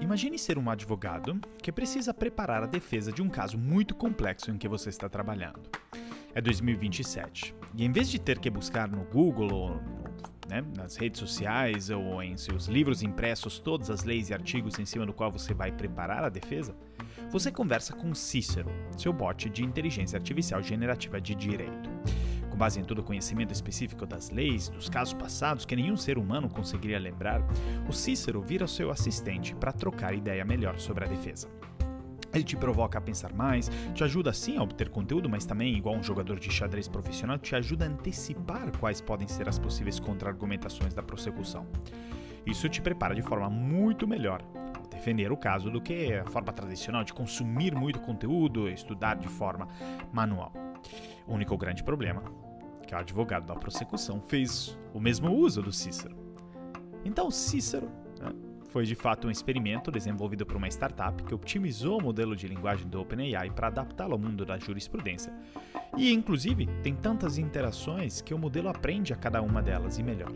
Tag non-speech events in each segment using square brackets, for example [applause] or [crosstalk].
Imagine ser um advogado que precisa preparar a defesa de um caso muito complexo em que você está trabalhando. É 2027 e em vez de ter que buscar no Google ou né, nas redes sociais ou em seus livros impressos todas as leis e artigos em cima do qual você vai preparar a defesa, você conversa com Cícero, seu bot de inteligência artificial generativa de direito base em todo o conhecimento específico das leis, dos casos passados que nenhum ser humano conseguiria lembrar, o Cícero vira seu assistente para trocar ideia melhor sobre a defesa. Ele te provoca a pensar mais, te ajuda sim a obter conteúdo, mas também, igual um jogador de xadrez profissional, te ajuda a antecipar quais podem ser as possíveis contra-argumentações da prossecução. Isso te prepara de forma muito melhor a defender o caso do que a forma tradicional de consumir muito conteúdo e estudar de forma manual. O único grande problema que o advogado da prossecução fez o mesmo uso do Cícero. Então, Cícero né, foi de fato um experimento desenvolvido por uma startup que otimizou o modelo de linguagem do OpenAI para adaptá-lo ao mundo da jurisprudência. E, inclusive, tem tantas interações que o modelo aprende a cada uma delas e melhora.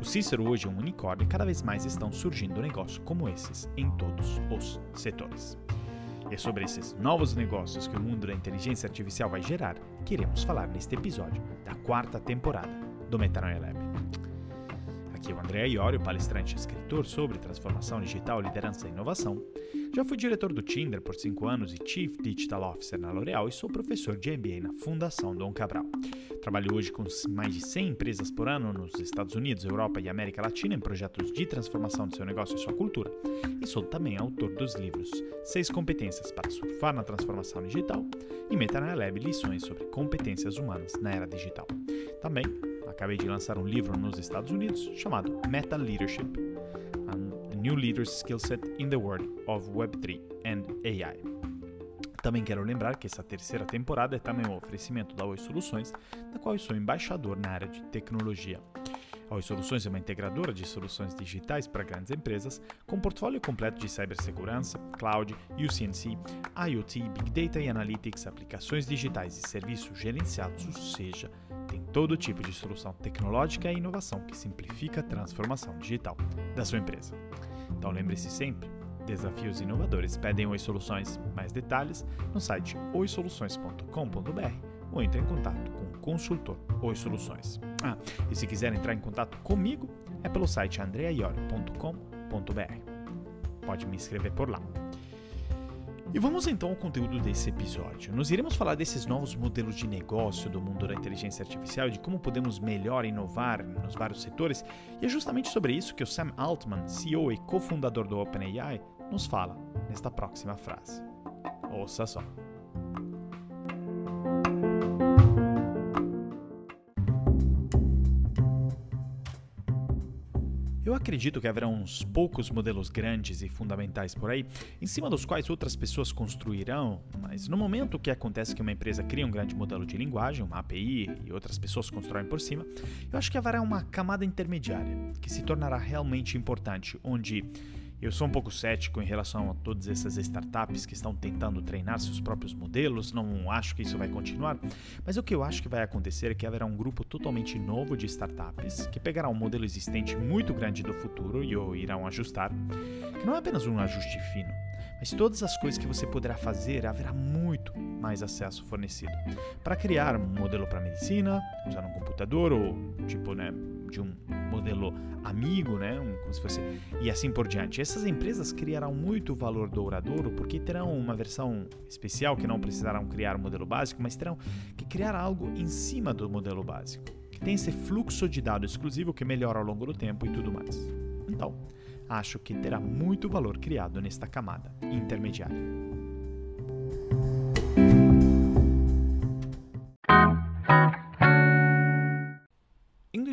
O Cícero hoje é um unicórnio e cada vez mais estão surgindo negócios como esses em todos os setores. E é sobre esses novos negócios que o mundo da inteligência artificial vai gerar que iremos falar neste episódio da quarta temporada do Metanoia Lab. Aqui é o André Iorio, palestrante e escritor sobre transformação digital, liderança e inovação, já fui diretor do Tinder por 5 anos e Chief Digital Officer na L'Oréal e sou professor de MBA na Fundação Dom Cabral. Trabalho hoje com mais de 100 empresas por ano nos Estados Unidos, Europa e América Latina em projetos de transformação de seu negócio e sua cultura. E sou também autor dos livros Seis Competências para Surfar na Transformação Digital e Metanoia Lab Lições sobre Competências Humanas na Era Digital. Também acabei de lançar um livro nos Estados Unidos chamado Meta Leadership New Leaders Skill Set in the World of Web3 and AI. Também quero lembrar que essa terceira temporada é também um oferecimento da Oi Soluções, da qual eu sou embaixador na área de tecnologia. A Oi Soluções é uma integradora de soluções digitais para grandes empresas, com portfólio completo de cibersegurança, cloud, UCNC, IoT, Big Data e Analytics, aplicações digitais e serviços gerenciados, ou seja, tem todo tipo de solução tecnológica e inovação que simplifica a transformação digital da sua empresa. Então lembre-se sempre, desafios inovadores pedem Oi Soluções. Mais detalhes no site oisoluções.com.br ou entre em contato com o consultor Oi Soluções. Ah, e se quiser entrar em contato comigo, é pelo site andreaiori.com.br. Pode me escrever por lá. E vamos então ao conteúdo desse episódio. Nós iremos falar desses novos modelos de negócio do mundo da inteligência artificial de como podemos melhor inovar nos vários setores. E é justamente sobre isso que o Sam Altman, CEO e cofundador do OpenAI, nos fala nesta próxima frase. Ouça só. Acredito que haverá uns poucos modelos grandes e fundamentais por aí, em cima dos quais outras pessoas construirão, mas no momento que acontece que uma empresa cria um grande modelo de linguagem, uma API, e outras pessoas constroem por cima, eu acho que haverá uma camada intermediária que se tornará realmente importante, onde eu sou um pouco cético em relação a todas essas startups que estão tentando treinar seus próprios modelos, não acho que isso vai continuar, mas o que eu acho que vai acontecer é que haverá um grupo totalmente novo de startups que pegará um modelo existente muito grande do futuro e o irão ajustar, que não é apenas um ajuste fino, mas todas as coisas que você poderá fazer haverá muito mais acesso fornecido. Para criar um modelo para medicina, usar um computador ou tipo, né, de um modelo amigo, né, um, como se fosse e assim por diante. Essas empresas criarão muito valor douradouro porque terão uma versão especial que não precisarão criar um modelo básico, mas terão que criar algo em cima do modelo básico, que tem esse fluxo de dados exclusivo que melhora ao longo do tempo e tudo mais. Então, acho que terá muito valor criado nesta camada intermediária.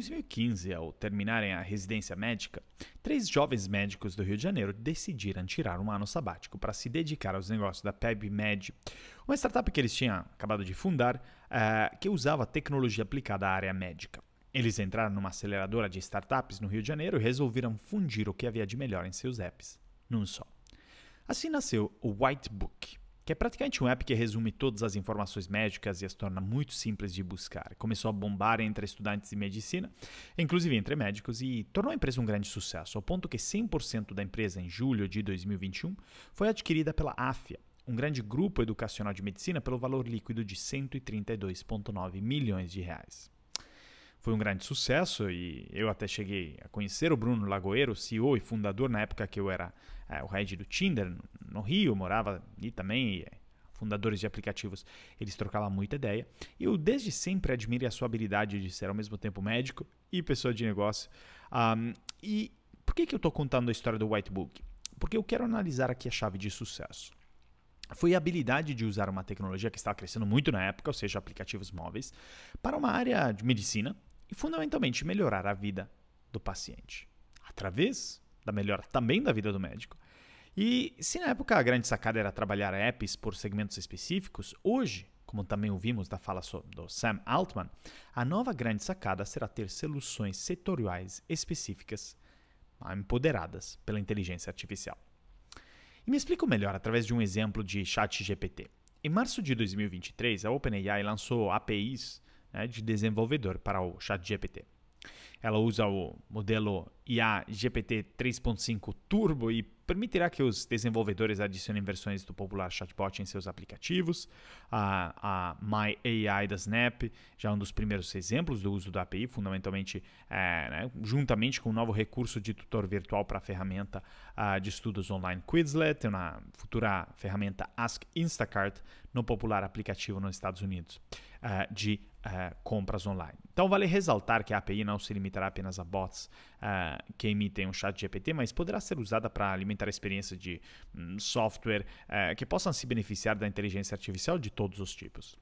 2015, ao terminarem a residência médica, três jovens médicos do Rio de Janeiro decidiram tirar um ano sabático para se dedicar aos negócios da PebMed, uma startup que eles tinham acabado de fundar, uh, que usava tecnologia aplicada à área médica. Eles entraram numa aceleradora de startups no Rio de Janeiro e resolveram fundir o que havia de melhor em seus apps, num só. Assim nasceu o White Book, que é praticamente um app que resume todas as informações médicas e as torna muito simples de buscar. Começou a bombar entre estudantes de medicina, inclusive entre médicos, e tornou a empresa um grande sucesso, ao ponto que 100% da empresa em julho de 2021 foi adquirida pela AFIA, um grande grupo educacional de medicina, pelo valor líquido de 132,9 milhões de reais foi um grande sucesso e eu até cheguei a conhecer o Bruno Lagoeiro, CEO e fundador na época que eu era é, o head do Tinder no Rio, morava ali também, e, fundadores de aplicativos, eles trocavam muita ideia. Eu desde sempre admirei a sua habilidade de ser ao mesmo tempo médico e pessoa de negócio. Um, e por que, que eu estou contando a história do White Book? Porque eu quero analisar aqui a chave de sucesso foi a habilidade de usar uma tecnologia que estava crescendo muito na época, ou seja, aplicativos móveis, para uma área de medicina e fundamentalmente melhorar a vida do paciente, através da melhora também da vida do médico. E se na época a grande sacada era trabalhar apps por segmentos específicos, hoje, como também ouvimos da fala do Sam Altman, a nova grande sacada será ter soluções setoriais específicas empoderadas pela inteligência artificial. E me explico melhor através de um exemplo de ChatGPT. Em março de 2023, a OpenAI lançou APIs né, de desenvolvedor para o ChatGPT. Ela usa o modelo IA GPT 3.5 Turbo e permitirá que os desenvolvedores adicionem versões do popular chatbot em seus aplicativos. A, a My AI da Snap já é um dos primeiros exemplos do uso da API, fundamentalmente é, né, juntamente com o um novo recurso de tutor virtual para a ferramenta uh, de estudos online Quizlet, uma futura ferramenta Ask Instacart no popular aplicativo nos Estados Unidos uh, de uh, compras online. Então, vale ressaltar que a API não se limitará apenas a bots uh, que emitem um chat GPT, mas poderá ser usada para alimentar a experiência de um, software uh, que possam se beneficiar da inteligência artificial de todos os tipos.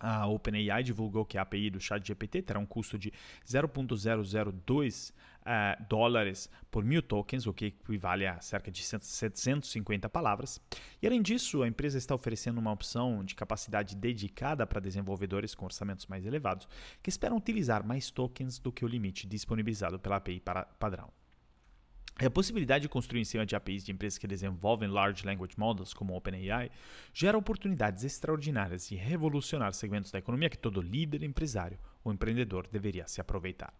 A OpenAI divulgou que a API do ChatGPT terá um custo de 0.002 uh, dólares por mil tokens, o que equivale a cerca de 750 palavras. E além disso, a empresa está oferecendo uma opção de capacidade dedicada para desenvolvedores com orçamentos mais elevados, que esperam utilizar mais tokens do que o limite disponibilizado pela API para padrão. A possibilidade de construir em cima de APIs de empresas que desenvolvem Large Language Models, como OpenAI, gera oportunidades extraordinárias de revolucionar segmentos da economia que todo líder empresário ou empreendedor deveria se aproveitar.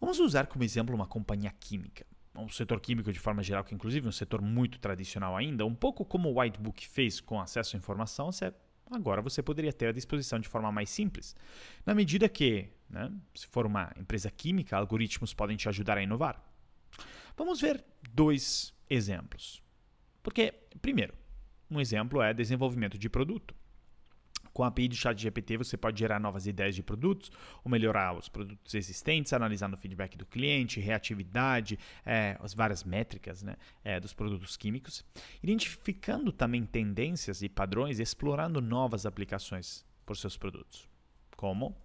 Vamos usar como exemplo uma companhia química. O setor químico, de forma geral, que inclusive é um setor muito tradicional ainda, um pouco como o Whitebook fez com acesso à informação, agora você poderia ter à disposição de forma mais simples. Na medida que, né, se for uma empresa química, algoritmos podem te ajudar a inovar. Vamos ver dois exemplos. Porque, primeiro, um exemplo é desenvolvimento de produto. Com a API do ChatGPT, você pode gerar novas ideias de produtos ou melhorar os produtos existentes, analisando o feedback do cliente, reatividade, é, as várias métricas né, é, dos produtos químicos, identificando também tendências e padrões, explorando novas aplicações por seus produtos, como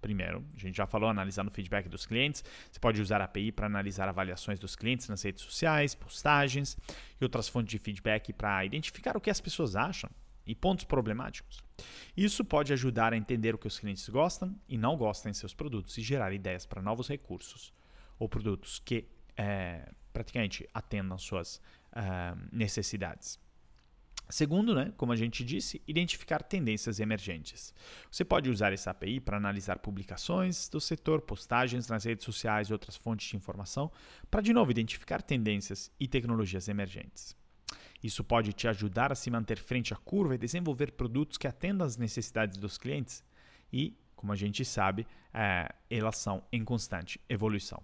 Primeiro, a gente já falou, analisando o feedback dos clientes. Você pode usar a API para analisar avaliações dos clientes nas redes sociais, postagens e outras fontes de feedback para identificar o que as pessoas acham e pontos problemáticos. Isso pode ajudar a entender o que os clientes gostam e não gostam em seus produtos e gerar ideias para novos recursos ou produtos que é, praticamente atendam suas é, necessidades. Segundo, né, como a gente disse, identificar tendências emergentes. Você pode usar essa API para analisar publicações do setor, postagens nas redes sociais e outras fontes de informação, para de novo identificar tendências e tecnologias emergentes. Isso pode te ajudar a se manter frente à curva e desenvolver produtos que atendam às necessidades dos clientes. E, como a gente sabe, é, elas são em constante evolução.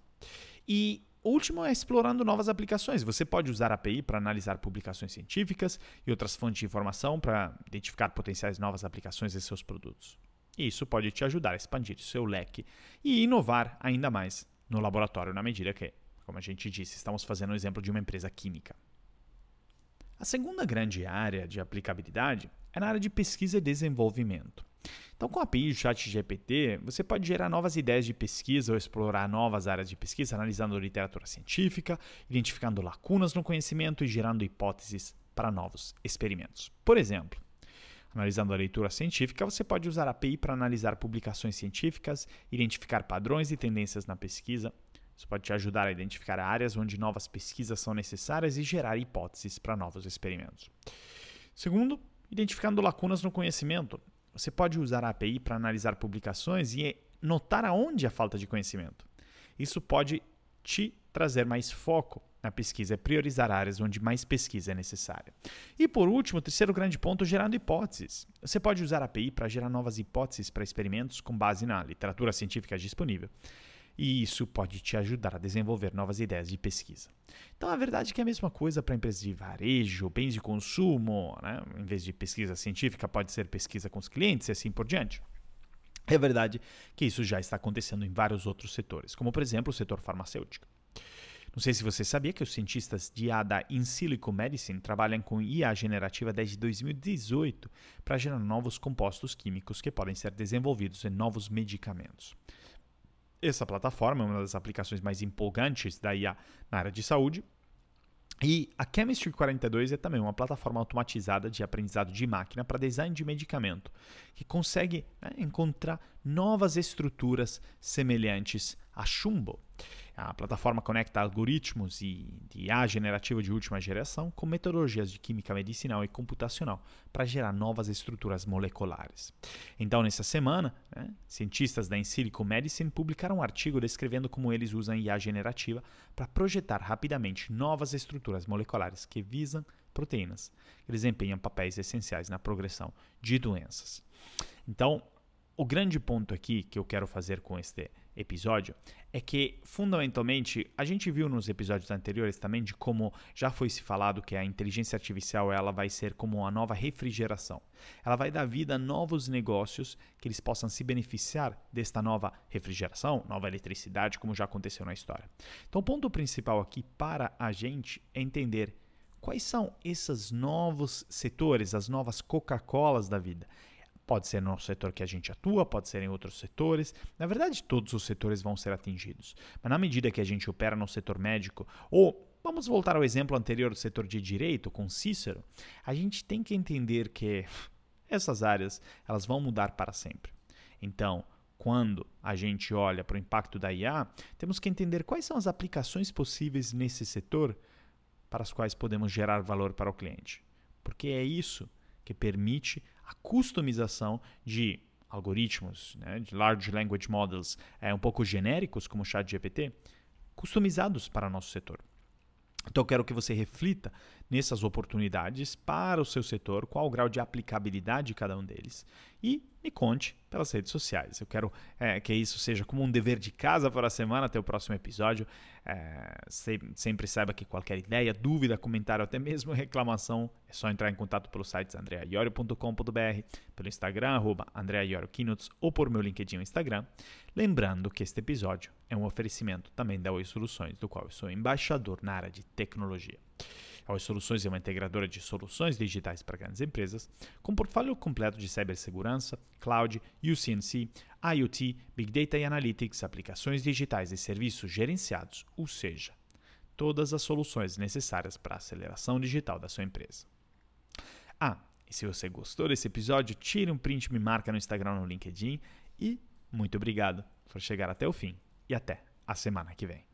E o último é explorando novas aplicações. Você pode usar a API para analisar publicações científicas e outras fontes de informação para identificar potenciais novas aplicações em seus produtos. E isso pode te ajudar a expandir seu leque e inovar ainda mais no laboratório, na medida que, como a gente disse, estamos fazendo o um exemplo de uma empresa química. A segunda grande área de aplicabilidade é na área de pesquisa e desenvolvimento. Então, com a API do ChatGPT, você pode gerar novas ideias de pesquisa ou explorar novas áreas de pesquisa, analisando literatura científica, identificando lacunas no conhecimento e gerando hipóteses para novos experimentos. Por exemplo, analisando a leitura científica, você pode usar a API para analisar publicações científicas, identificar padrões e tendências na pesquisa. Isso pode te ajudar a identificar áreas onde novas pesquisas são necessárias e gerar hipóteses para novos experimentos. Segundo, identificando lacunas no conhecimento. Você pode usar a API para analisar publicações e notar aonde há falta de conhecimento. Isso pode te trazer mais foco na pesquisa, é priorizar áreas onde mais pesquisa é necessária. E por último, o terceiro grande ponto, gerando hipóteses. Você pode usar a API para gerar novas hipóteses para experimentos com base na literatura científica disponível. E isso pode te ajudar a desenvolver novas ideias de pesquisa. Então, a verdade é que é a mesma coisa para empresas de varejo, bens de consumo, né? em vez de pesquisa científica, pode ser pesquisa com os clientes e assim por diante. É verdade que isso já está acontecendo em vários outros setores, como por exemplo o setor farmacêutico. Não sei se você sabia que os cientistas de IA da In Silico Medicine trabalham com IA generativa desde 2018 para gerar novos compostos químicos que podem ser desenvolvidos em novos medicamentos. Essa plataforma é uma das aplicações mais empolgantes da IA na área de saúde. E a Chemistry 42 é também uma plataforma automatizada de aprendizado de máquina para design de medicamento, que consegue né, encontrar novas estruturas semelhantes a chumbo. A plataforma conecta algoritmos de IA generativa de última geração com metodologias de química medicinal e computacional para gerar novas estruturas moleculares. Então, nessa semana, né, cientistas da Insilico Medicine publicaram um artigo descrevendo como eles usam IA generativa para projetar rapidamente novas estruturas moleculares que visam proteínas que desempenham papéis essenciais na progressão de doenças. Então, o grande ponto aqui que eu quero fazer com este episódio é que, fundamentalmente, a gente viu nos episódios anteriores também de como já foi se falado que a inteligência artificial ela vai ser como uma nova refrigeração. Ela vai dar vida a novos negócios que eles possam se beneficiar desta nova refrigeração, nova eletricidade, como já aconteceu na história. Então, o ponto principal aqui para a gente é entender quais são esses novos setores, as novas Coca-Colas da vida. Pode ser no setor que a gente atua, pode ser em outros setores. Na verdade, todos os setores vão ser atingidos. Mas na medida que a gente opera no setor médico, ou vamos voltar ao exemplo anterior do setor de direito, com Cícero, a gente tem que entender que [laughs] essas áreas elas vão mudar para sempre. Então, quando a gente olha para o impacto da IA, temos que entender quais são as aplicações possíveis nesse setor para as quais podemos gerar valor para o cliente. Porque é isso que permite a customização de algoritmos, né, de large language models é, um pouco genéricos, como o ChatGPT, customizados para nosso setor. Então, eu quero que você reflita nessas oportunidades para o seu setor, qual o grau de aplicabilidade de cada um deles. E me conte pelas redes sociais. Eu quero é, que isso seja como um dever de casa para a semana, até o próximo episódio. É, sempre saiba que qualquer ideia, dúvida, comentário, até mesmo [laughs] reclamação, é só entrar em contato pelo site andreaiorio.com.br, pelo Instagram, arroba ou por meu LinkedIn no Instagram. Lembrando que este episódio é um oferecimento também da Oi Soluções, do qual eu sou embaixador na área de tecnologia. Oi Soluções é uma integradora de soluções digitais para grandes empresas, com portfólio completo de cibersegurança, cloud, UCNC, IoT, Big Data e Analytics, aplicações digitais e serviços gerenciados, ou seja, todas as soluções necessárias para a aceleração digital da sua empresa. Ah, e se você gostou desse episódio, tire um print, me marca no Instagram ou no LinkedIn e muito obrigado por chegar até o fim e até a semana que vem.